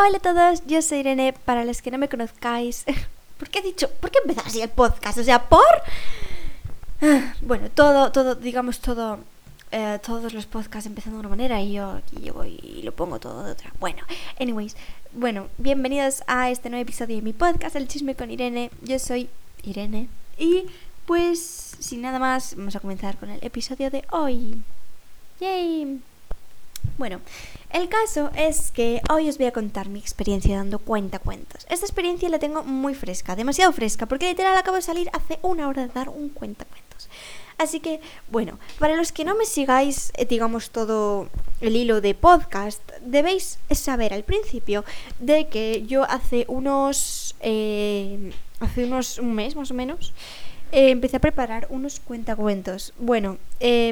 Hola a todos, yo soy Irene. Para los que no me conozcáis, ¿por qué he dicho? ¿Por qué empezar así el podcast? O sea, por. Ah, Bueno, todo, todo, digamos, todo. eh, todos los podcasts empiezan de una manera y yo aquí llego y lo pongo todo de otra. Bueno, anyways, bueno, bienvenidos a este nuevo episodio de mi podcast, El Chisme con Irene. Yo soy Irene y pues sin nada más, vamos a comenzar con el episodio de hoy. ¡Yay! Bueno, el caso es que hoy os voy a contar mi experiencia dando cuentacuentos. Esta experiencia la tengo muy fresca, demasiado fresca, porque literal acabo de salir hace una hora de dar un cuentacuentos. Así que, bueno, para los que no me sigáis, eh, digamos, todo el hilo de podcast, debéis saber al principio de que yo hace unos... eh, hace unos... un mes más o menos... eh, empecé a preparar unos cuentacuentos. Bueno,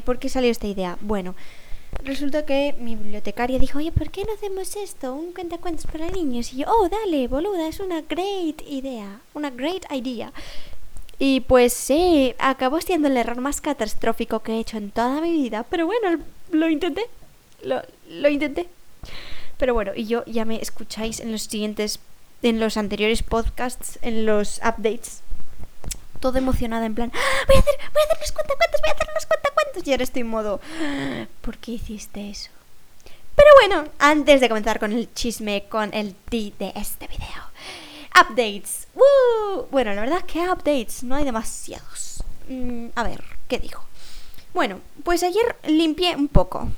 ¿por qué salió esta idea? Bueno, resulta que mi bibliotecaria dijo, oye, ¿por qué no hacemos esto? Un cuentacuentos para niños. Y yo, oh, dale, boluda, es una great idea. Una great idea. Y pues sí, acabó siendo el error más catastrófico que he hecho en toda mi vida. Pero bueno, lo intenté. Lo, lo intenté. Pero bueno, y yo ya me escucháis en los siguientes, en los anteriores podcasts, en los updates. Todo emocionada en plan, "Ah, voy a hacer, voy a hacer los cuentacuentos, voy a hacer los cuentacuentos. Y ahora estoy en modo, "Ah, ¿por qué hiciste eso? Pero bueno, antes de comenzar con el chisme, con el T de este video. Updates. ¡Woo! Bueno, la verdad es que updates no hay demasiados. Mm, a ver, ¿qué digo? Bueno, pues ayer limpié un poco.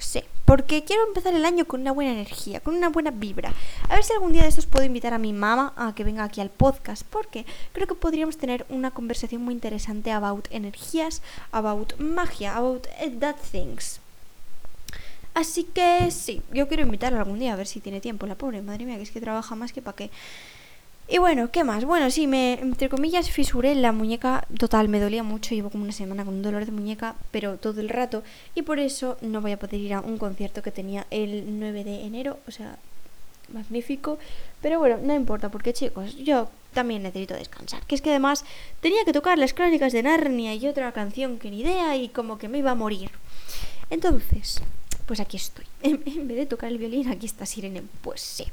Sí, porque quiero empezar el año con una buena energía, con una buena vibra. A ver si algún día de estos puedo invitar a mi mamá a que venga aquí al podcast, porque creo que podríamos tener una conversación muy interesante about energías, about magia, about eh, that things. Así que sí, yo quiero invitarla algún día a ver si tiene tiempo. La pobre, madre mía, que es que trabaja más que para qué. Y bueno, ¿qué más? Bueno, sí, me, entre comillas, fisuré la muñeca total, me dolía mucho, llevo como una semana con un dolor de muñeca, pero todo el rato, y por eso no voy a poder ir a un concierto que tenía el 9 de enero, o sea, magnífico, pero bueno, no importa, porque chicos, yo también necesito descansar, que es que además tenía que tocar las crónicas de Narnia y otra canción que ni idea, y como que me iba a morir. Entonces, pues aquí estoy. En, en vez de tocar el violín, aquí está Sirene, pues sí.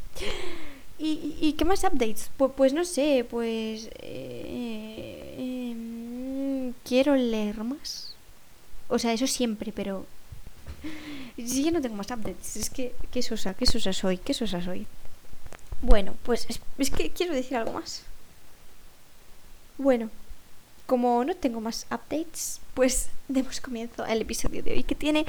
¿Y, y qué más updates? Pues, pues no sé, pues... eh, eh, quiero leer más. O sea, eso siempre, pero... Si ya no tengo más updates, es que... ¿Qué sosa? ¿Qué sosa soy? ¿Qué sosa soy? Bueno, pues es, es que quiero decir algo más. Bueno, como no tengo más updates, pues demos comienzo al episodio de hoy que tiene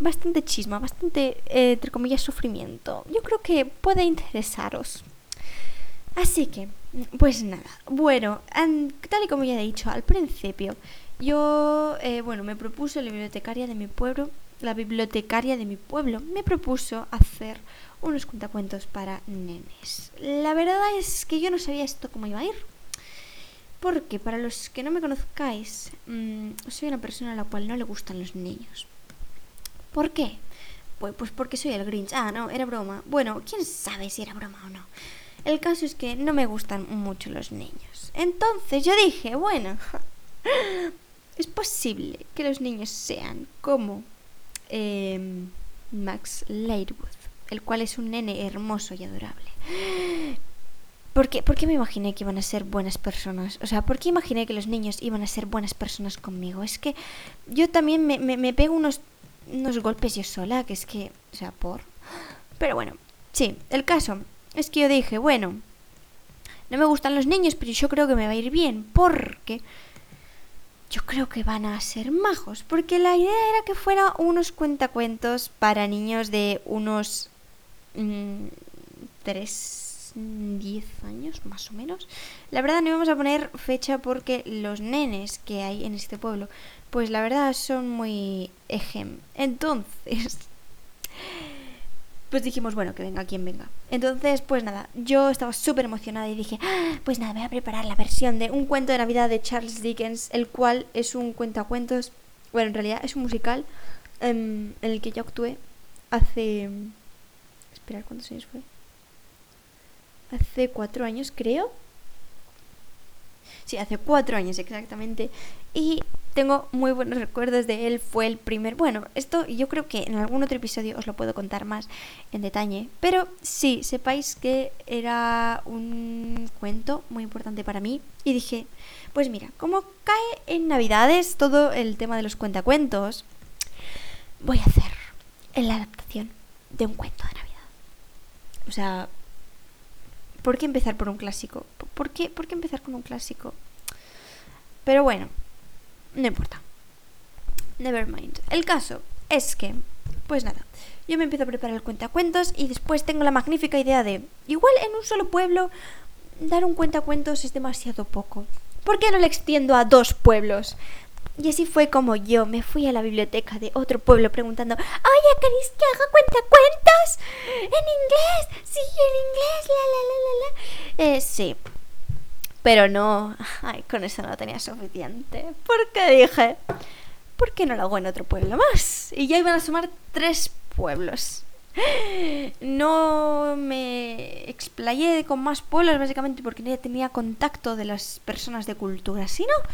bastante chisma, bastante, eh, entre comillas, sufrimiento. Yo creo que puede interesaros. Así que, pues nada. Bueno, tal y como ya he dicho al principio, yo, eh, bueno, me propuso la bibliotecaria de mi pueblo, la bibliotecaria de mi pueblo, me propuso hacer unos cuentacuentos para nenes. La verdad es que yo no sabía esto cómo iba a ir. Porque para los que no me conozcáis, mm, soy una persona a la cual no le gustan los niños. ¿Por qué? Pues, pues porque soy el Grinch. Ah, no, era broma. Bueno, quién sabe si era broma o no. El caso es que no me gustan mucho los niños. Entonces yo dije, bueno, es posible que los niños sean como em, Max Lightwood, el cual es un nene hermoso y adorable. ¿Por qué, por qué me imaginé que iban a ser buenas personas? O sea, ¿por qué imaginé que los niños iban a ser buenas personas conmigo? Es que yo también me, me, me pego unos, unos golpes yo sola, que es que, o sea, por... Pero bueno, sí, el caso es que yo dije, bueno, no me gustan los niños, pero yo creo que me va a ir bien, porque yo creo que van a ser majos, porque la idea era que fuera unos cuentacuentos para niños de unos mm, 3, 10 años más o menos. La verdad no íbamos a poner fecha porque los nenes que hay en este pueblo, pues la verdad son muy ejem. Entonces, pues dijimos, bueno, que venga quien venga. Entonces, pues nada, yo estaba súper emocionada y dije, "Ah, pues nada, voy a preparar la versión de un cuento de Navidad de Charles Dickens, el cual es un cuentacuentos, bueno, en realidad es un musical em, en el que yo actué hace... Esperar, ¿cuántos años fue? Hace cuatro años, creo. Sí, hace cuatro años exactamente. Y tengo muy buenos recuerdos de él. Fue el primer. Bueno, esto yo creo que en algún otro episodio os lo puedo contar más en detalle. Pero sí, sepáis que era un cuento muy importante para mí. Y dije, pues mira, como cae en Navidades todo el tema de los cuentacuentos, voy a hacer la adaptación de un cuento de Navidad. O sea, ¿por qué empezar por un clásico? ¿Por qué, ¿Por qué empezar con un clásico? Pero bueno, no importa. Never mind. El caso es que, pues nada, yo me empiezo a preparar el cuentacuentos y después tengo la magnífica idea de, igual en un solo pueblo, dar un cuentacuentos es demasiado poco. ¿Por qué no le extiendo a dos pueblos? Y así fue como yo me fui a la biblioteca de otro pueblo preguntando, oye, ¿queréis que haga cuentacuentos? ¿En inglés? Sí, en inglés, la, la, la, la, la. Eh, sí, pero no, ay, con eso no tenía suficiente. Porque dije, ¿por qué no lo hago en otro pueblo más? Y ya iban a sumar tres pueblos. No me explayé con más pueblos básicamente porque no tenía contacto de las personas de cultura. Si no,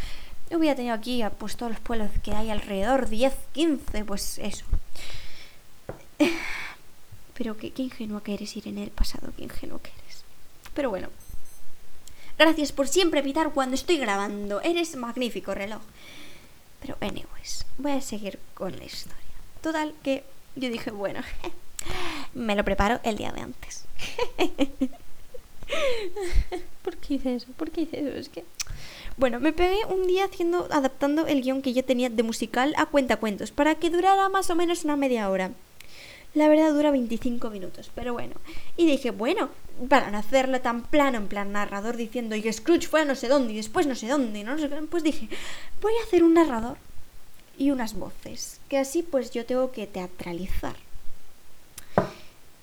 yo hubiera tenido aquí pues todos los pueblos que hay alrededor, 10, 15, pues eso. Pero qué, qué ingenua que eres ir en el pasado, qué ingenuo que eres. Pero bueno, Gracias por siempre evitar cuando estoy grabando. Eres magnífico reloj. Pero, anyways, voy a seguir con la historia. Total, que yo dije, bueno, me lo preparo el día de antes. ¿Por qué hice eso? ¿Por qué hice eso? Es que. Bueno, me pegué un día haciendo, adaptando el guion que yo tenía de musical a cuentacuentos para que durara más o menos una media hora. La verdad dura 25 minutos, pero bueno. Y dije, bueno, para no hacerlo tan plano, en plan narrador diciendo, y Scrooge fue a no sé dónde, y después no sé dónde, no sé pues dije, voy a hacer un narrador y unas voces, que así pues yo tengo que teatralizar.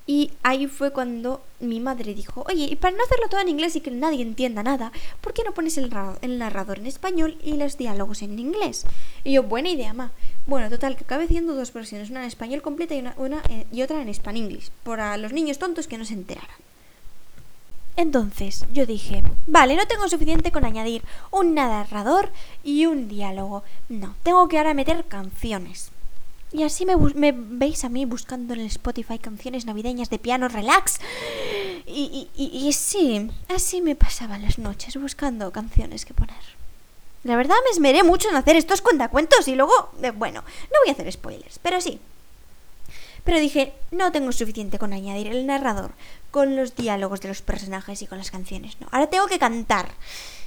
Y ahí fue cuando mi madre dijo, oye, y para no hacerlo todo en inglés y que nadie entienda nada, ¿por qué no pones el, narrador en español y los diálogos en inglés? Y yo, buena idea, ma. Bueno, total, que acabé haciendo dos versiones, una en español completa y, una, eh, y otra en span-english, para los niños tontos que no se enteraran. Entonces yo dije, vale, no tengo suficiente con añadir un narrador y un diálogo. No, tengo que ahora meter canciones. Y así me, veis a mí buscando en el Spotify canciones navideñas de piano relax. Y, y, sí, así me pasaban las noches buscando canciones que poner. La verdad me esmeré mucho en hacer estos cuentacuentos y luego, eh, bueno, no voy a hacer spoilers, pero sí, pero dije, no tengo suficiente con añadir el narrador, con los diálogos de los personajes y con las canciones, no. Ahora tengo que cantar.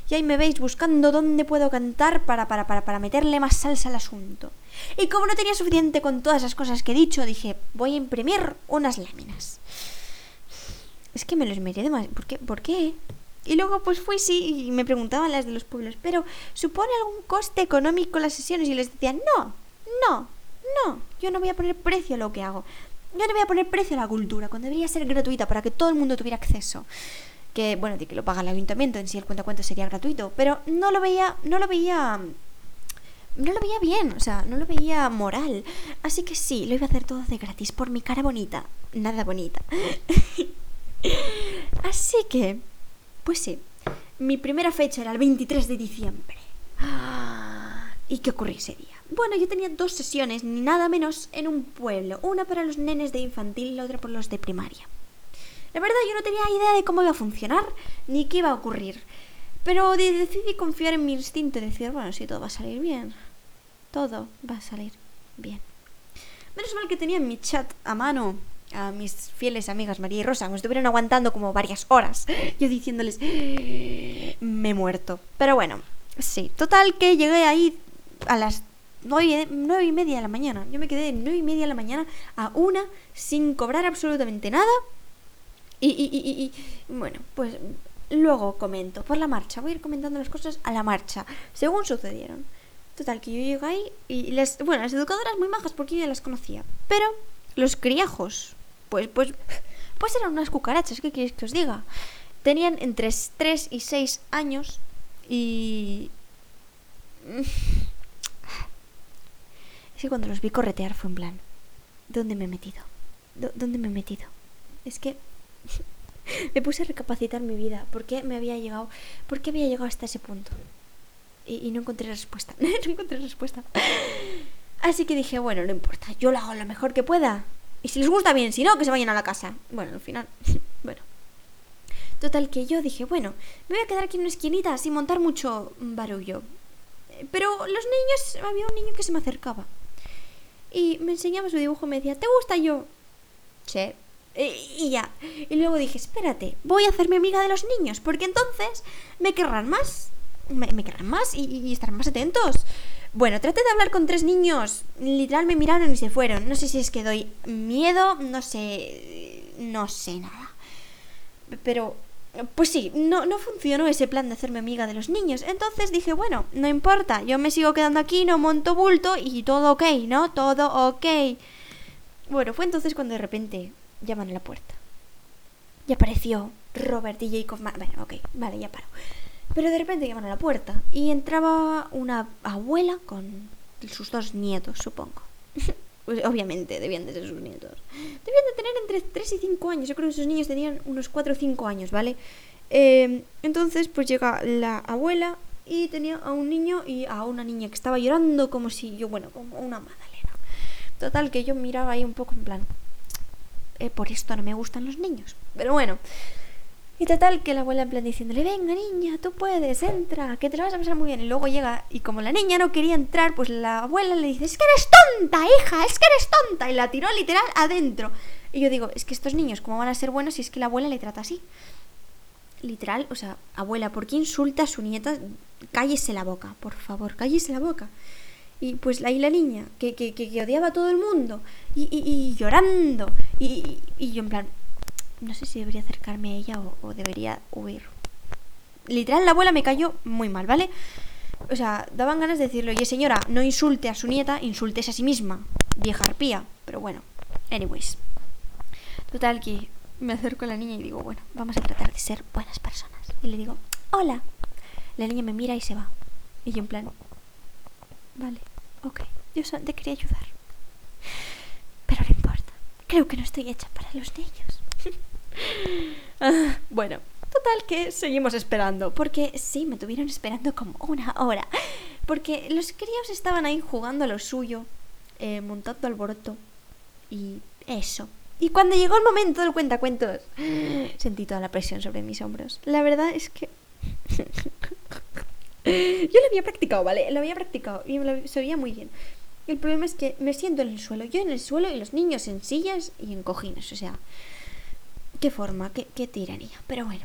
Y ahí me veis buscando dónde puedo cantar para, para, para, para meterle más salsa al asunto. Y como no tenía suficiente con todas las cosas que he dicho, dije, voy a imprimir unas láminas. Es que me los metí más. ¿Por qué? ¿Por qué? Y luego pues fui sí y me preguntaban las de los pueblos, pero ¿supone algún coste económico las sesiones? Y les decía, no, no, no, yo no voy a poner precio a lo que hago. Yo no voy a poner precio a la cultura, cuando debería ser gratuita para que todo el mundo tuviera acceso. Que, bueno, de que lo paga el ayuntamiento, en sí el cuento sería gratuito, pero no lo veía, no lo veía no lo veía bien, o sea, no lo veía moral. Así que sí, lo iba a hacer todo de gratis por mi cara bonita. Nada bonita. Así que, pues sí, mi primera fecha era el 23 de diciembre. ¿Y qué ocurrió ese día? Bueno, yo tenía dos sesiones, ni nada menos, en un pueblo. Una para los nenes de infantil y la otra por los de primaria. La verdad yo no tenía idea de cómo iba a funcionar, ni qué iba a ocurrir. Pero decidí confiar en mi instinto y decir, bueno, si todo va a salir bien. Todo va a salir bien. Menos mal que tenía en mi chat a mano a mis fieles amigas María y Rosa. Me estuvieron aguantando como varias horas. Yo diciéndoles, me he muerto. Pero bueno, sí. Total que llegué ahí a las nueve, y media de la mañana. Yo me quedé de nueve y media de la mañana a una sin cobrar absolutamente nada. Y, bueno, pues luego comento por la marcha. Voy a ir comentando las cosas a la marcha, según sucedieron. Total, que yo llegué ahí y las, bueno, las educadoras muy majas porque yo ya las conocía. Pero los criajos, pues, pues, pues eran unas cucarachas, ¿qué queréis que os diga? Tenían entre 3 y 6 años y... que cuando los vi corretear fue en plan, ¿dónde me he metido? ¿Dónde me he metido? Es que me puse a recapacitar mi vida. ¿Por qué me había llegado? ¿Por qué había llegado hasta ese punto? Y, no encontré respuesta. no encontré respuesta. Así que dije, bueno, no importa. Yo lo hago lo mejor que pueda. Y si les gusta bien, si no, que se vayan a la casa. Bueno, al final, bueno. Total que yo dije, bueno, me voy a quedar aquí en una esquinita sin montar mucho barullo. Pero los niños, había un niño que se me acercaba. Y me enseñaba su dibujo y me decía, ¿te gusta yo? Sí. Y, ya. Y luego dije, espérate, voy a hacerme amiga de los niños, porque entonces me querrán más. Me, querrán más y, y estarán más atentos. Bueno, traté de hablar con tres niños. Literal me miraron y se fueron. No sé si es que doy miedo, no sé. No sé nada. Pero, pues sí, no, no funcionó ese plan de hacerme amiga de los niños. Entonces dije, bueno, no importa, yo me sigo quedando aquí, no monto bulto y todo ok, ¿no? Todo ok. Bueno, fue entonces cuando de repente llaman a la puerta. Y apareció Robert y Jacob. Bueno, ok, vale, ya paro. Pero de repente llaman a la puerta y entraba una abuela con sus dos nietos, supongo. Pues, obviamente, debían de ser sus nietos. Debían de tener entre 3 y 5 años. Yo creo que esos niños tenían unos 4 o 5 años, ¿vale? Eh, entonces, pues llega la abuela y tenía a un niño y a una niña que estaba llorando como si yo, bueno, como una magdalena. Total, que yo miraba ahí un poco en plan, eh, por esto no me gustan los niños. Pero bueno, y total que la abuela en plan diciéndole, venga niña, tú puedes, entra, que te lo vas a pasar muy bien. Y luego llega y como la niña no quería entrar, pues la abuela le dice, es que eres tonta, hija, es que eres tonta. Y la tiró literal adentro. Y yo digo, es que estos niños, ¿cómo van a ser buenos si es que la abuela le trata así? Literal, o sea, abuela, ¿por qué insulta a su nieta? Cállese la boca, por favor, cállese la boca. Y pues ahí la niña, que, que, que, odiaba a todo el mundo, y, y, llorando, y, y yo en plan, no sé si debería acercarme a ella o, debería huir. Literal, la abuela me cayó muy mal, ¿vale? O sea, daban ganas de decirle, oye señora, no insulte a su nieta, insultes a sí misma, vieja arpía. Pero bueno, anyways. Total que me acerco a la niña y digo, bueno, vamos a tratar de ser buenas personas. Y le digo, hola. La niña me mira y se va. Y yo en plan, vale, ok, yo te quería ayudar. Pero no importa, creo que no estoy hecha para los niños. bueno, total que seguimos esperando. Porque sí, me tuvieron esperando como una hora. Porque los críos estaban ahí jugando a lo suyo, eh, montando alboroto. Y eso. Y cuando llegó el momento del cuentacuentos, sentí toda la presión sobre mis hombros. La verdad es que. Yo lo había practicado, ¿vale? Lo había practicado y me lo sabía muy bien. El problema es que me siento en el suelo, yo en el suelo y los niños en sillas y en cojines, o sea, qué forma, qué, tiranía. Pero bueno,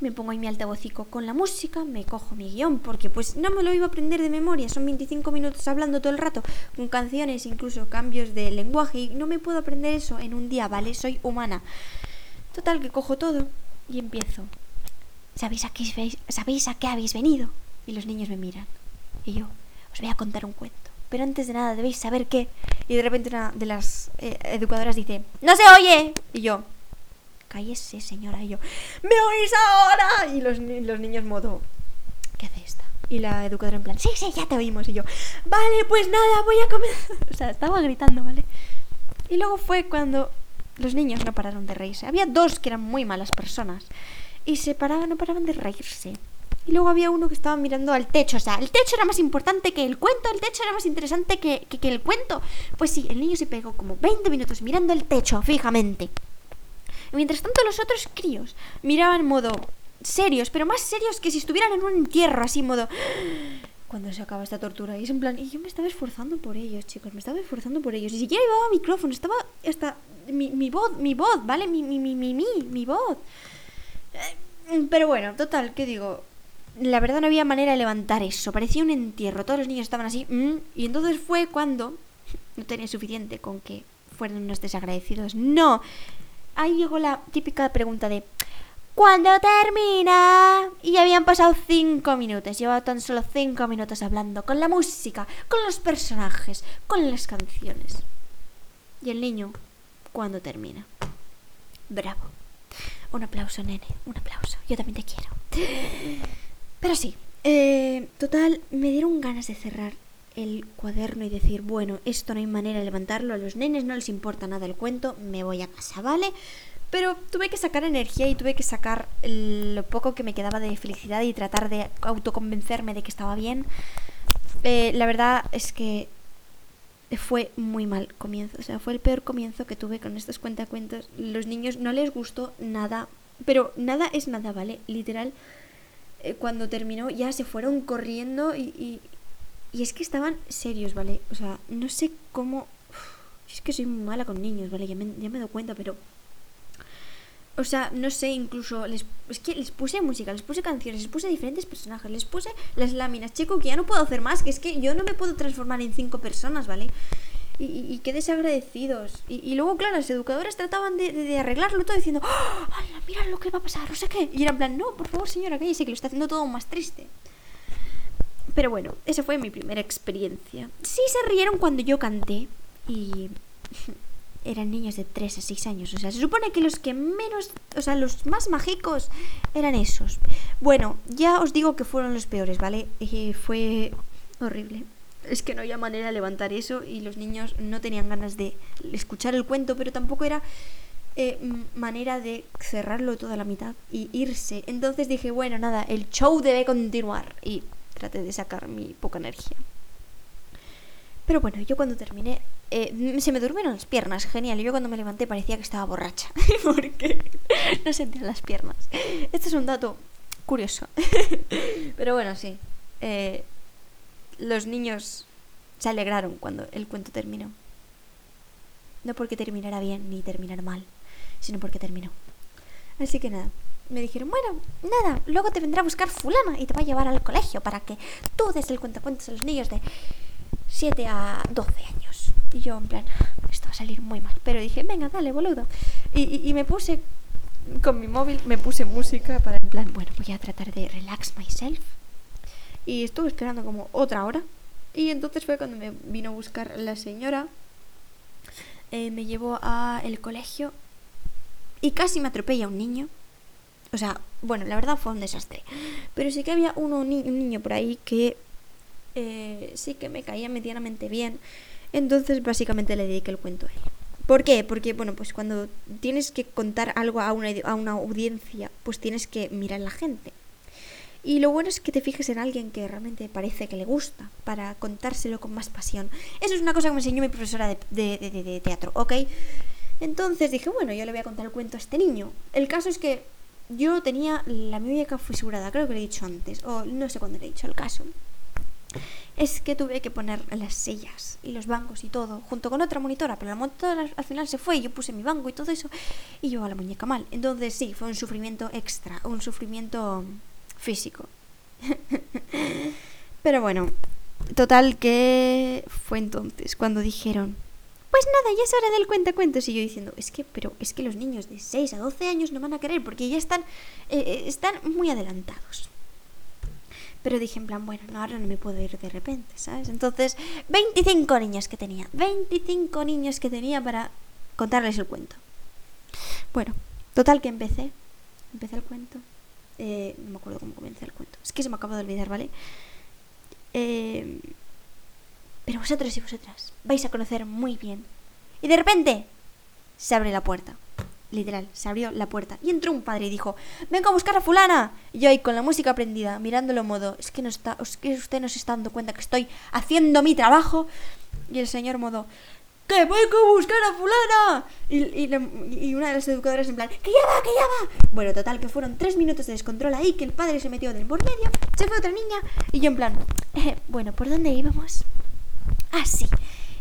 me pongo ahí mi altavocico con la música, me cojo mi guion, porque pues no me lo iba a aprender de memoria, son 25 minutos hablando todo el rato, con canciones, incluso cambios de lenguaje, y no me puedo aprender eso en un día, ¿vale? Soy humana. Total, que cojo todo y empiezo. ¿Sabéis a qué, ¿sabéis a qué habéis venido? Y los niños me miran. Y yo, os voy a contar un cuento. Pero antes de nada debéis saber qué. Y de repente una de las eh, educadoras dice, ¡No se oye! Y yo, cállese señora. Y yo, ¿me oís ahora? Y los, los niños modo, ¿qué hace esta? Y la educadora en plan, sí, sí, ya te oímos. Y yo, vale, pues nada, voy a comer. o sea, estaba gritando, ¿vale? Y luego fue cuando los niños no pararon de reírse. Había dos que eran muy malas personas. Y se paraban, no paraban de reírse. Y luego había uno que estaba mirando al techo. O sea, el techo era más importante que el cuento, el techo era más interesante que, que, que el cuento. Pues sí, el niño se pegó como 20 minutos mirando el techo fijamente. Mientras tanto los otros críos miraban en modo serios, pero más serios que si estuvieran en un entierro, así modo... Cuando se acaba esta tortura? Y es en plan, y yo me estaba esforzando por ellos, chicos, me estaba esforzando por ellos. Ni siquiera llevaba micrófono, estaba hasta mi, mi voz, mi voz, ¿vale? Mi, mi, mi, mi, mi, mi voz. Eh, pero bueno, total, ¿qué digo? La verdad no había manera de levantar eso, parecía un entierro, todos los niños estaban así, mm, y entonces fue cuando no tenía suficiente con que fueran unos desagradecidos. No, ahí llegó la típica pregunta de ¿Cuándo termina? Y habían pasado cinco minutos. Llevaba tan solo cinco minutos hablando con la música, con los personajes, con las canciones. Y el niño, ¿cuándo termina? Bravo. Un aplauso, nene. Un aplauso. Yo también te quiero. Pero sí. Eh, total, me dieron ganas de cerrar el cuaderno y decir, bueno, esto no hay manera de levantarlo, a los nenes no les importa nada el cuento, me voy a casa, ¿vale? Pero tuve que sacar energía y tuve que sacar lo poco que me quedaba de felicidad y tratar de autoconvencerme de que estaba bien. Eh, la verdad es que fue muy mal comienzo. O sea, fue el peor comienzo que tuve con estos cuentacuentos. Los niños no les gustó nada. Pero nada es nada, ¿vale? Literal. Eh, cuando terminó ya se fueron corriendo y, y, es que estaban serios, ¿vale? O sea, no sé cómo... es que soy mala con niños, ¿vale? Ya me, ya me dado cuenta, pero... O sea, no sé, incluso les, es que les puse música, les puse canciones, les puse diferentes personajes, les puse las láminas. Chico, que ya no puedo hacer más, que es que yo no me puedo transformar en cinco personas, ¿vale? Y, qué desagradecidos. Y, luego, claro, las educadoras trataban de arreglarlo todo diciendo, ¡Oh, mira lo que va a pasar, no sé qué. Y era en plan, no, por favor, señora, cállese, que lo está haciendo todo más triste. Pero bueno, esa fue mi primera experiencia. Sí se rieron cuando yo canté y eran niños de 3 a 6 años. O sea, se supone que los que menos, o sea, los más mágicos eran esos. Bueno, ya os digo que fueron los peores, ¿vale? Y fue horrible. Es que no había manera de levantar eso y los niños no tenían ganas de escuchar el cuento, pero tampoco era eh, manera de cerrarlo toda la mitad y irse. Entonces dije, bueno, nada, el show debe continuar y traté de sacar mi poca energía. Pero bueno, yo cuando terminé, eh, se me durmieron las piernas, genial. Y yo cuando me levanté parecía que estaba borracha, porque no sentía las piernas. Este es un dato curioso. Pero bueno, sí. Eh, los niños se alegraron cuando el cuento terminó. No porque terminara bien ni terminara mal, sino porque terminó. Así que nada, me dijeron, bueno, nada, luego te vendrá a buscar fulana y te va a llevar al colegio para que tú des el cuentacuentos a los niños de 7 a 12 años. Y yo, en plan, esto va a salir muy mal. Pero dije, venga, dale, boludo. Y, y, me puse con mi móvil, me puse música para, en plan, bueno, voy a tratar de relax myself. Y estuve esperando como otra hora. Y entonces fue cuando me vino a buscar la señora. Eh, me llevó a el colegio. Y casi me atropella un niño. O sea, bueno, la verdad fue un desastre. Pero sí que había uno, un niño por ahí que eh, sí que me caía medianamente bien. Entonces básicamente le dediqué el cuento a él. ¿Por qué? Porque, bueno, pues cuando tienes que contar algo a una, a una audiencia, pues tienes que mirar a la gente. Y lo bueno es que te fijes en alguien que realmente parece que le gusta, para contárselo con más pasión. Eso es una cosa que me enseñó mi profesora de, de, de, de teatro, ¿ok? Entonces dije, bueno, yo le voy a contar el cuento a este niño. El caso es que yo tenía la muñeca fisurada, creo que lo he dicho antes, o no sé cuándo le he dicho el caso. Es que tuve que poner las sillas y los bancos y todo, junto con otra monitora, pero la monitora al final se fue y yo puse mi banco y todo eso, y yo a la muñeca mal. Entonces sí, fue un sufrimiento extra, un sufrimiento físico. pero bueno, total que fue entonces cuando dijeron, pues nada, ya es hora del cuentacuentos. Y yo diciendo, es que, pero es que los niños de 6 a 12 años no van a querer porque ya están, eh, están muy adelantados. Pero dije en plan, bueno, no, ahora no me puedo ir de repente, ¿sabes? Entonces, 25 niños que tenía, 25 niños que tenía para contarles el cuento. Bueno, total que empecé, empecé el cuento. Eh, no me acuerdo cómo comencé el cuento. Es que se me acaba de olvidar, ¿vale? Eh, pero vosotros y vosotras vais a conocer muy bien. Y de repente se abre la puerta. Literal, se abrió la puerta. Y entró un padre y dijo, vengo a buscar a fulana. Y yo ahí con la música prendida, mirándolo modo, es que, no está, es que usted no se está dando cuenta que estoy haciendo mi trabajo. Y el señor modo, que vengo a buscar a fulana. Y, y, y, una de las educadoras en plan, que ya va, que ya va. Bueno, total, que fueron tres minutos de descontrol ahí, que el padre se metió del por medio, se fue otra niña. Y yo en plan, eh, bueno, ¿por dónde íbamos? Ah, sí.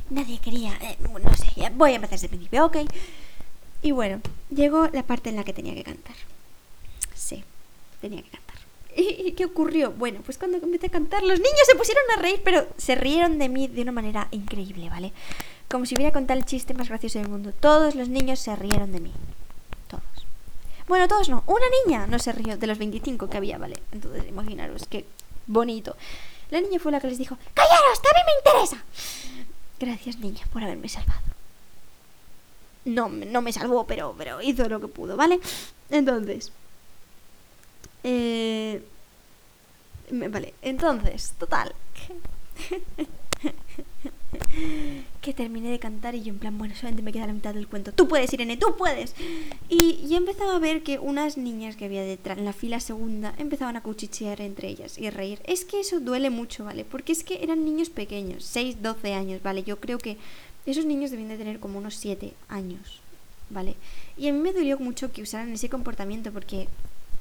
Nadie quería. Eh, no sé, voy a empezar desde el principio, ok. Y bueno, llegó la parte en la que tenía que cantar. Sí, tenía que cantar. ¿Y, qué ocurrió? Bueno, pues cuando empecé a cantar, los niños se pusieron a reír, pero se rieron de mí de una manera increíble, ¿vale? Como si hubiera contado el chiste más gracioso del mundo. Todos los niños se rieron de mí. Todos. Bueno, todos no. Una niña no se rió de los 25 que había, ¿vale? Entonces, imaginaros qué bonito. La niña fue la que les dijo, ¡Callaros! ¡Que a mí me interesa! Gracias, niña, por haberme salvado. No, no me salvó, pero, pero hizo lo que pudo, ¿vale? Entonces... Eh, vale, entonces, total. Que terminé de cantar y yo en plan, bueno, solamente me queda la mitad del cuento. Tú puedes, Irene, tú puedes. Y ya empezaba a ver que unas niñas que había detrás, en la fila segunda, empezaban a cuchichear entre ellas y a reír. Es que eso duele mucho, ¿vale? Porque es que eran niños pequeños, 6, 12 años, ¿vale? Yo creo que esos niños debían de tener como unos 7 años, ¿vale? Y a mí me dolió mucho que usaran ese comportamiento porque,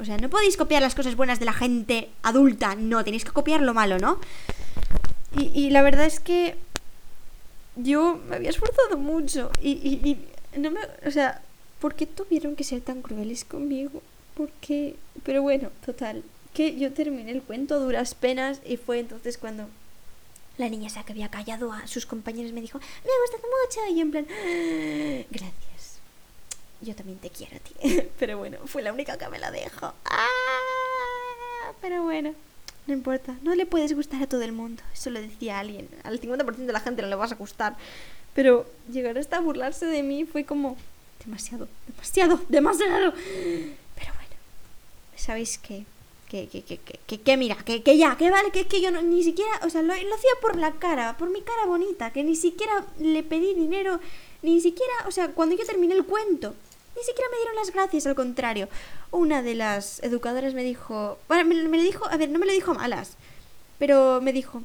o sea, no podéis copiar las cosas buenas de la gente adulta, no, tenéis que copiar lo malo, ¿no? Y, y la verdad es que yo me había esforzado mucho y, y, y, no me, o sea, ¿por qué tuvieron que ser tan crueles conmigo? ¿Por qué? Pero bueno, total, que yo terminé el cuento duras penas y fue entonces cuando la niña esa que había callado a sus compañeros me dijo, me ha gustado mucho y en plan, ah, gracias. Yo también te quiero, tío. Pero bueno, fue la única que me la dejó. ¡Ah! Pero bueno. No importa, no le puedes gustar a todo el mundo. Eso lo decía alguien. Al 50% de la gente no le vas a gustar. Pero llegar hasta a burlarse de mí fue como demasiado, demasiado, demasiado. Pero bueno, ¿sabéis qué? Que, que, que, que, que, mira, que, que ya, que vale, que es que yo no, ni siquiera, o sea, lo, lo hacía por la cara, por mi cara bonita, que ni siquiera le pedí dinero, ni siquiera, o sea, cuando yo terminé el cuento, ni siquiera me dieron las gracias, al contrario. Una de las educadoras me dijo, bueno, me, me lo dijo, a ver, no me lo dijo malas, pero me dijo,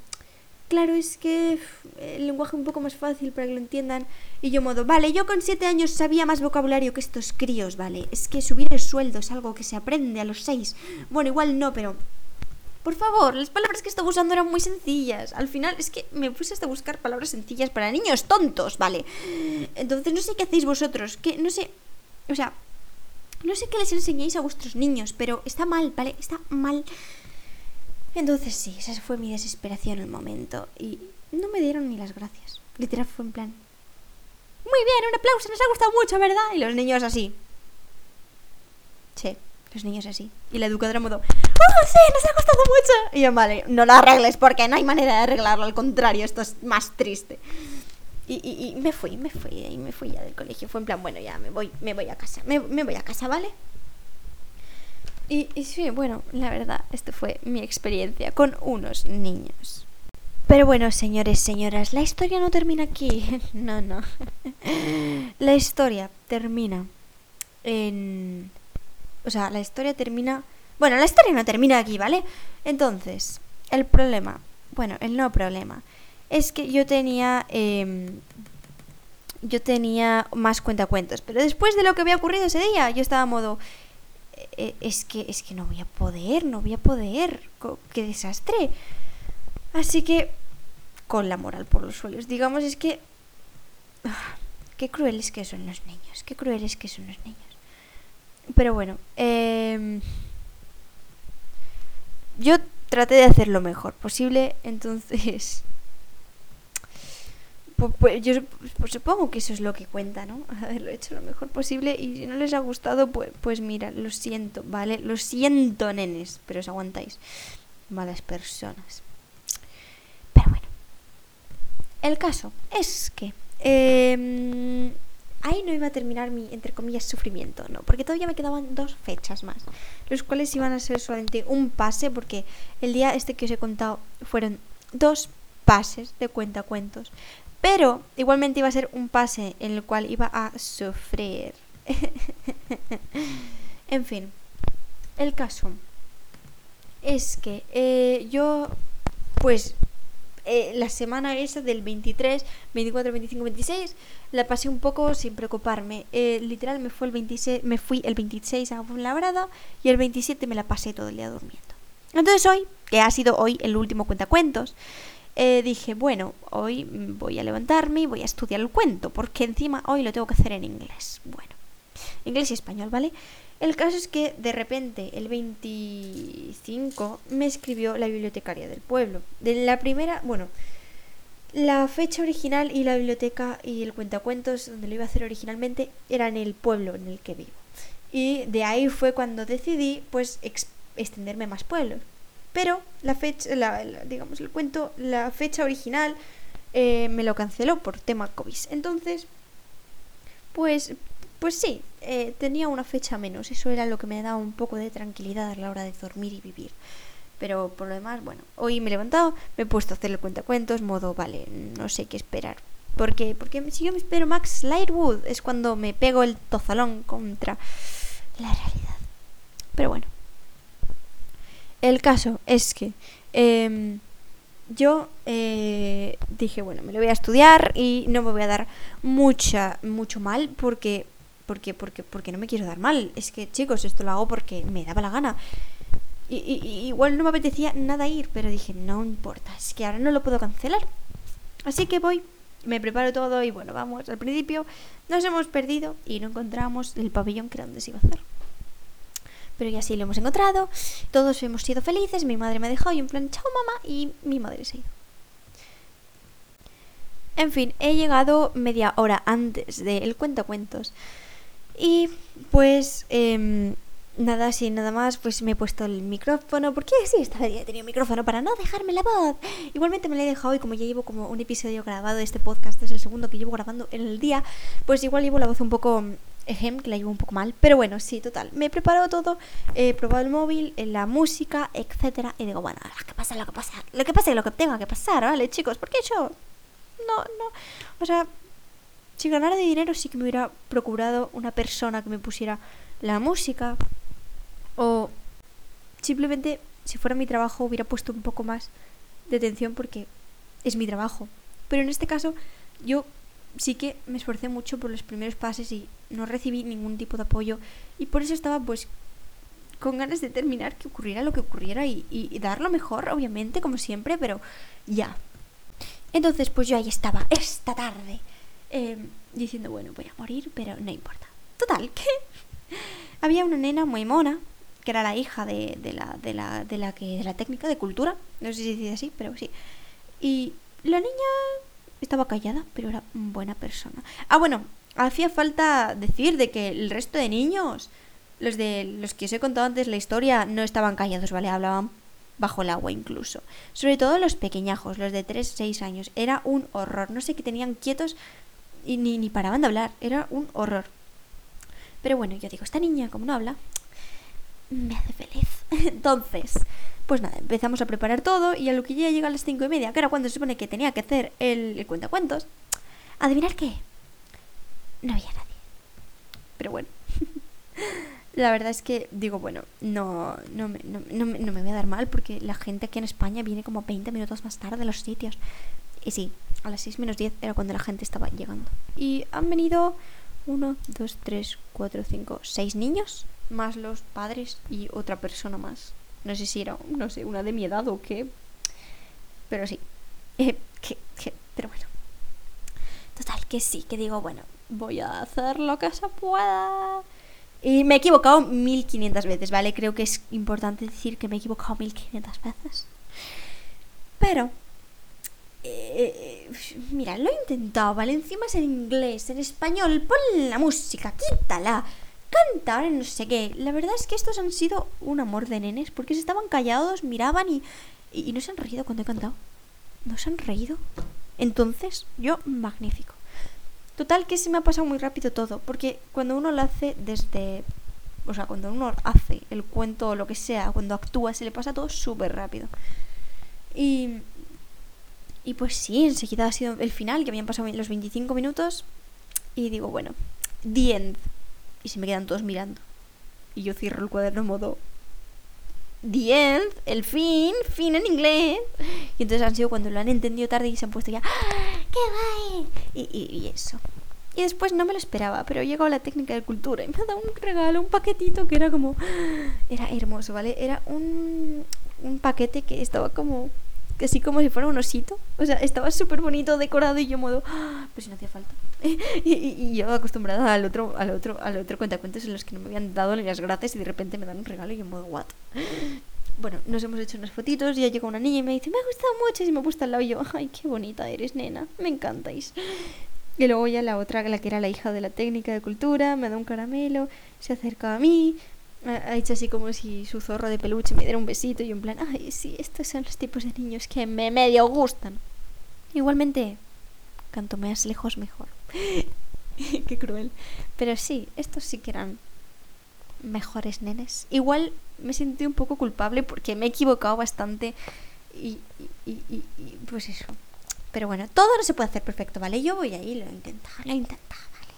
claro, es que el lenguaje un poco más fácil para que lo entiendan. Y yo modo, vale, yo con siete años sabía más vocabulario que estos críos, vale. Es que subir el sueldo es algo que se aprende a los seis. Bueno, igual no, pero... Por favor, las palabras que estaba usando eran muy sencillas. Al final es que me puse hasta a buscar palabras sencillas para niños tontos, ¿vale? Entonces no sé qué hacéis vosotros, que no sé... O sea, no sé qué les enseñáis a vuestros niños, pero está mal, ¿vale? Está mal. Entonces sí, esa fue mi desesperación en el momento. Y no me dieron ni las gracias. Literal fue en plan... Muy bien, un aplauso, nos ha gustado mucho, ¿verdad? Y los niños así. Sí, los niños así. Y la educadora modo... ¡Oh, sí, nos ha gustado mucho! Y yo, vale, no lo arregles porque no hay manera de arreglarlo. Al contrario, esto es más triste. Y, y, y, me fui, me fui, y me fui ya del colegio. Fue en plan, bueno, ya me voy, me voy a casa, me, me voy a casa, ¿vale? Y, y, sí, bueno, la verdad, esta fue mi experiencia con unos niños. Pero bueno, señores, señoras, la historia no termina aquí. no, no. la historia termina en... O sea, la historia termina... Bueno, la historia no termina aquí, ¿vale? Entonces, el problema, bueno, el no problema es que yo tenía eh, yo tenía más cuentacuentos, pero después de lo que había ocurrido ese día, yo estaba a modo es que es que no voy a poder, no voy a poder, qué desastre. Así que con la moral por los suelos, digamos es que ah, qué crueles que son los niños, qué crueles que son los niños. Pero bueno, eh, yo traté de hacer lo mejor posible, entonces pues, yo supongo que eso es lo que cuenta, ¿no? Haberlo hecho lo mejor posible y si no les ha gustado, pues, pues mira, lo siento, ¿vale? Lo siento, nenes, pero os aguantáis. Malas personas. Pero bueno. El caso es que... Eh, ahí no iba a terminar mi, entre comillas, sufrimiento, ¿no? Porque todavía me quedaban dos fechas más, los cuales iban a ser solamente un pase, porque el día este que os he contado fueron dos pases de cuentacuentos. Pero igualmente iba a ser un pase en el cual iba a sufrir. en fin, el caso es que eh, yo, pues, eh, la semana esa del 23, 24, 25, 26, la pasé un poco sin preocuparme. Eh, literal, me, fue el 26, me fui el 26 a Fuenlabrada y el 27 me la pasé todo el día durmiendo. Entonces hoy, que ha sido hoy el último cuentacuentos, eh, dije, bueno, hoy voy a levantarme y voy a estudiar el cuento, porque encima hoy lo tengo que hacer en inglés. Bueno, inglés y español, ¿vale? El caso es que de repente el 25 me escribió la bibliotecaria del pueblo. De la primera, bueno, la fecha original y la biblioteca y el cuentacuentos donde lo iba a hacer originalmente era en el pueblo en el que vivo. Y de ahí fue cuando decidí pues extenderme más pueblos. Pero la fecha, la, digamos, el cuento, la fecha original eh, me lo canceló por tema COVID. Entonces, pues, pues sí, eh, tenía una fecha menos. Eso era lo que me daba un poco de tranquilidad a la hora de dormir y vivir. Pero por lo demás, bueno, hoy me he levantado, me he puesto a hacer el cuentacuentos, modo, vale, no sé qué esperar. Porque, porque si yo me espero Max Lightwood es cuando me pego el tozalón contra la realidad. Pero bueno. El caso es que em, yo eh, dije, bueno, me lo voy a estudiar y no me voy a dar mucha, mucho mal porque, porque, porque, porque no me quiero dar mal. Es que, chicos, esto lo hago porque me daba la gana. Y, y, igual no me apetecía nada ir, pero dije, no importa, es que ahora no lo puedo cancelar. Así que voy, me preparo todo y bueno, vamos, al principio nos hemos perdido y no encontramos el pabellón que era donde se iba a hacer. Pero ya sí lo hemos encontrado, todos hemos sido felices, mi madre me ha dejado y en plan, chao mamá, y mi madre se ha ido. En fin, he llegado media hora antes del cuentacuentos. Y pues eh, nada, sin nada más, pues me he puesto el micrófono, porque sí, esta vez ya he tenido micrófono para no dejarme la voz. Igualmente me lo he dejado y como ya llevo como un episodio grabado de este podcast, es el segundo que llevo grabando en el día, pues igual llevo la voz un poco ejem, que la llevo un poco mal, pero bueno, sí, total. Me he preparado todo, he probado el móvil, eh, la música, etcétera, y digo, bueno, lo que pasa, lo que pasa, lo que pasa es lo que tenga que pasar, ¿vale, chicos? Porque yo no, no, o sea, si ganara de dinero sí que me hubiera procurado una persona que me pusiera la música, o simplemente, si fuera mi trabajo, hubiera puesto un poco más de atención porque es mi trabajo. Pero en este caso, yo sí que me esforcé mucho por los primeros pases y no recibí ningún tipo de apoyo. Y por eso estaba, pues, con ganas de terminar, que ocurriera lo que ocurriera y, y, dar lo mejor, obviamente, como siempre, pero ya. Entonces, pues yo ahí estaba, esta tarde, eh, diciendo, bueno, voy a morir, pero no importa. Total, que había una nena muy mona que era la hija de, de, la, de, la, de, la, que, de la técnica de cultura, no sé si dice así, pero sí. Y la niña estaba callada, pero era buena persona. Ah, bueno, hacía falta decir de que el resto de niños, los de los que os he contado antes la historia, no estaban callados, ¿vale? Hablaban bajo el agua incluso. Sobre todo los pequeñajos, los de 3, 6 años. Era un horror. No sé qué tenían quietos y ni, ni paraban de hablar. Era un horror. Pero bueno, yo digo, esta niña, como no habla, me hace feliz. Entonces, pues nada, empezamos a preparar todo y a lo que llega a las cinco y media, que era cuando se supone que tenía que hacer el, el cuentacuentos, ¿adivinar qué? No había nadie. Pero bueno. la verdad es que digo, bueno, no, no, me, no, no, no, me voy a dar mal porque la gente aquí en España viene como 20 minutos más tarde a los sitios. Y sí, a las 6 menos 10 era cuando la gente estaba llegando. Y han venido 1, 2, 3, 4, 5, 6 niños más los padres y otra persona más. No sé si era, no sé, una de mi edad o qué. Pero sí. Eh, pero bueno. Total, que sí, que digo, bueno, voy a hacer lo que se pueda. Y me he equivocado 1500 veces, ¿vale? Creo que es importante decir que me he equivocado 1500 veces. Pero... Eh, mira, lo he intentado, ¿vale? Encima es en inglés, en español. Pon la música, quítala cantar no sé qué. La verdad es que estos han sido un amor de nenes porque se estaban callados, miraban y, y, no se han reído cuando he cantado. ¿No se han reído? Entonces, yo, magnífico. Total que se me ha pasado muy rápido todo, porque cuando uno lo hace desde... O sea, cuando uno hace el cuento o lo que sea, cuando actúa, se le pasa todo súper rápido. Y... Y pues sí, enseguida ha sido el final, que habían pasado los 25 minutos. Y digo, bueno, the end y se me quedan todos mirando. Y yo cierro el cuaderno en modo The end, el fin, fin en inglés. Y entonces han sido cuando lo han entendido tarde y se han puesto ya ¡Ah, ¡Qué guay! Y, y, eso. Y después no me lo esperaba, pero llegó la técnica de cultura y me ha dado un regalo, un paquetito que era como... Era hermoso, ¿vale? Era un, un paquete que estaba como... Así como si fuera un osito. O sea, estaba súper bonito, decorado y yo modo... ¡Ah! Pues no hacía falta. y, yo acostumbrada al otro, al otro, al otro cuentacuentos en los que no me habían dado ni las gracias y de repente me dan un regalo y yo modo, what? Bueno, nos hemos hecho unas fotitos y ya llega una niña y me dice, me ha gustado mucho y me puesto al lado y yo, ay, qué bonita eres, nena, me encantáis. Y luego ya la otra, la que era la hija de la técnica de cultura, me da un caramelo, se acerca a mí, ha hecho así como si su zorro de peluche me diera un besito y en plan, ay, sí, estos son los tipos de niños que me medio gustan. Igualmente, cuanto más lejos mejor. Qué cruel. Pero sí, estos sí que eran mejores nenes. Igual me sentí un poco culpable porque me he equivocado bastante y, y pues eso. Pero bueno, todo no se puede hacer perfecto, ¿vale? Yo voy ahí, lo he intentado, lo he intentado, ¿vale?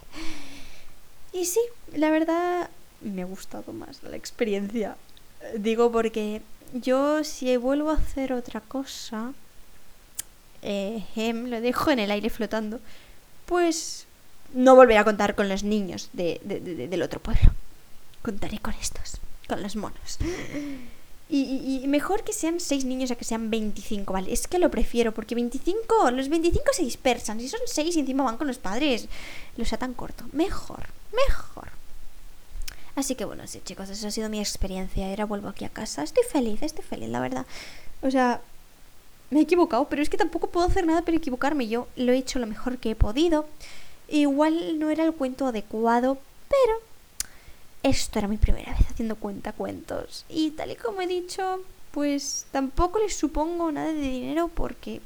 Y sí, la verdad me ha gustado más la experiencia. Digo porque yo si vuelvo a hacer otra cosa, eh, lo dejo en el aire flotando, pues no volveré a contar con los niños de, del otro pueblo. Contaré con estos, con los monos. Y, mejor que sean 6 niños a que sean 25, ¿vale? Es que lo prefiero, porque 25, los 25 se dispersan. Si son 6 y encima van con los padres, los sea tan corto. Mejor, mejor. Así que bueno, sí, chicos, esa ha sido mi experiencia. Ahora vuelvo aquí a casa. Estoy feliz, estoy feliz, la verdad. O sea, me he equivocado, pero es que tampoco puedo hacer nada para equivocarme. Yo lo he hecho lo mejor que he podido. Igual no era el cuento adecuado, pero esto era mi primera vez haciendo cuentacuentos. Y tal y como he dicho, pues tampoco les supongo nada de dinero porque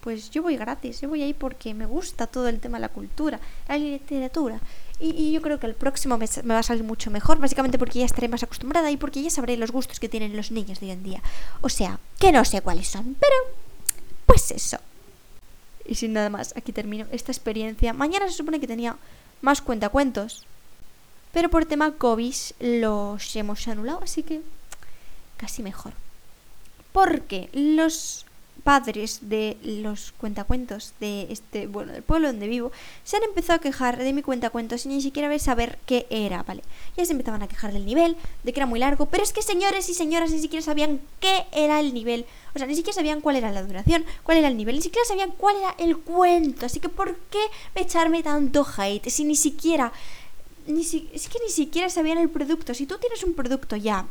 pues yo voy gratis, yo voy ahí porque me gusta todo el tema de la cultura, la literatura. Y, yo creo que el próximo mes me va a salir mucho mejor, básicamente porque ya estaré más acostumbrada y porque ya sabré los gustos que tienen los niños de hoy en día. O sea, que no sé cuáles son, pero pues eso. Y sin nada más, aquí termino esta experiencia. Mañana se supone que tenía más cuentacuentos, pero por tema COVID los hemos anulado, así que casi mejor. Porque los padres de los cuentacuentos de este, bueno, del pueblo donde vivo, se han empezado a quejar de mi cuentacuentos sin ni siquiera saber qué era, ¿vale? Ya se empezaban a quejar del nivel, de que era muy largo, pero es que señores y señoras ni siquiera sabían qué era el nivel, o sea, ni siquiera sabían cuál era la duración, cuál era el nivel, ni siquiera sabían cuál era el cuento, así que ¿por qué echarme tanto hate si ni siquiera ni es que ni siquiera sabían el producto. Si tú tienes un producto ya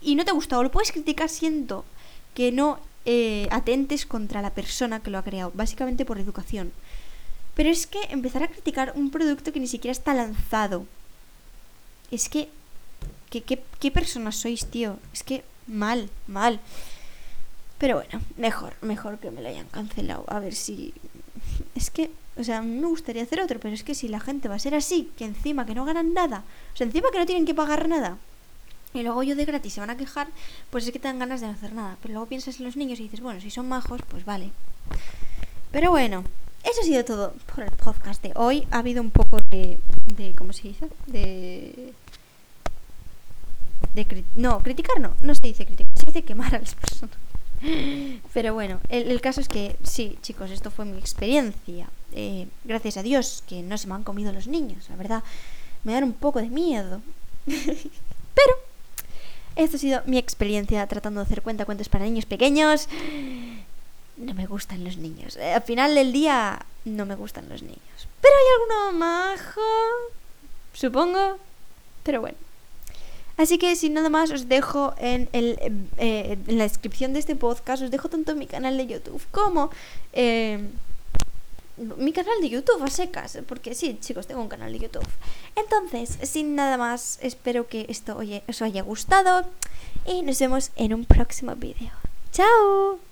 y no te ha gustado, lo puedes criticar siendo que no eh, atentes contra la persona que lo ha creado, básicamente por educación. Pero es que empezar a criticar un producto que ni siquiera está lanzado. Es que... ¿Qué, qué, qué personas sois, tío? Es que mal, mal. Pero bueno, mejor, mejor que me lo hayan cancelado. A ver si... Es que o sea, me gustaría hacer otro, pero es que si la gente va a ser así, que encima que no ganan nada, o sea, encima que no tienen que pagar nada, y luego yo de gratis se van a quejar, pues es que te dan ganas de no hacer nada. Pero luego piensas en los niños y dices, bueno, si son majos, pues vale. Pero bueno, eso ha sido todo por el podcast de hoy. Ha habido un poco de. de ¿Cómo se dice? De. de no, criticar no. No se dice criticar, se dice quemar a las personas. Pero bueno, el, caso es que sí, chicos, esto fue mi experiencia. Eh, gracias a Dios que no se me han comido los niños, la verdad. Me dan un poco de miedo. Esto ha sido mi experiencia tratando de hacer cuenta cuentos para niños pequeños. No me gustan los niños. Eh, al final del día no me gustan los niños. Pero hay alguno majo, supongo. Pero bueno. Así que sin nada más os dejo en, el, eh, la descripción de este podcast, os dejo tanto mi canal de YouTube como eh, mi canal de YouTube a secas, porque sí, chicos, tengo un canal de YouTube. Entonces, sin nada más, espero que esto os haya gustado y nos vemos en un próximo vídeo. ¡Chao!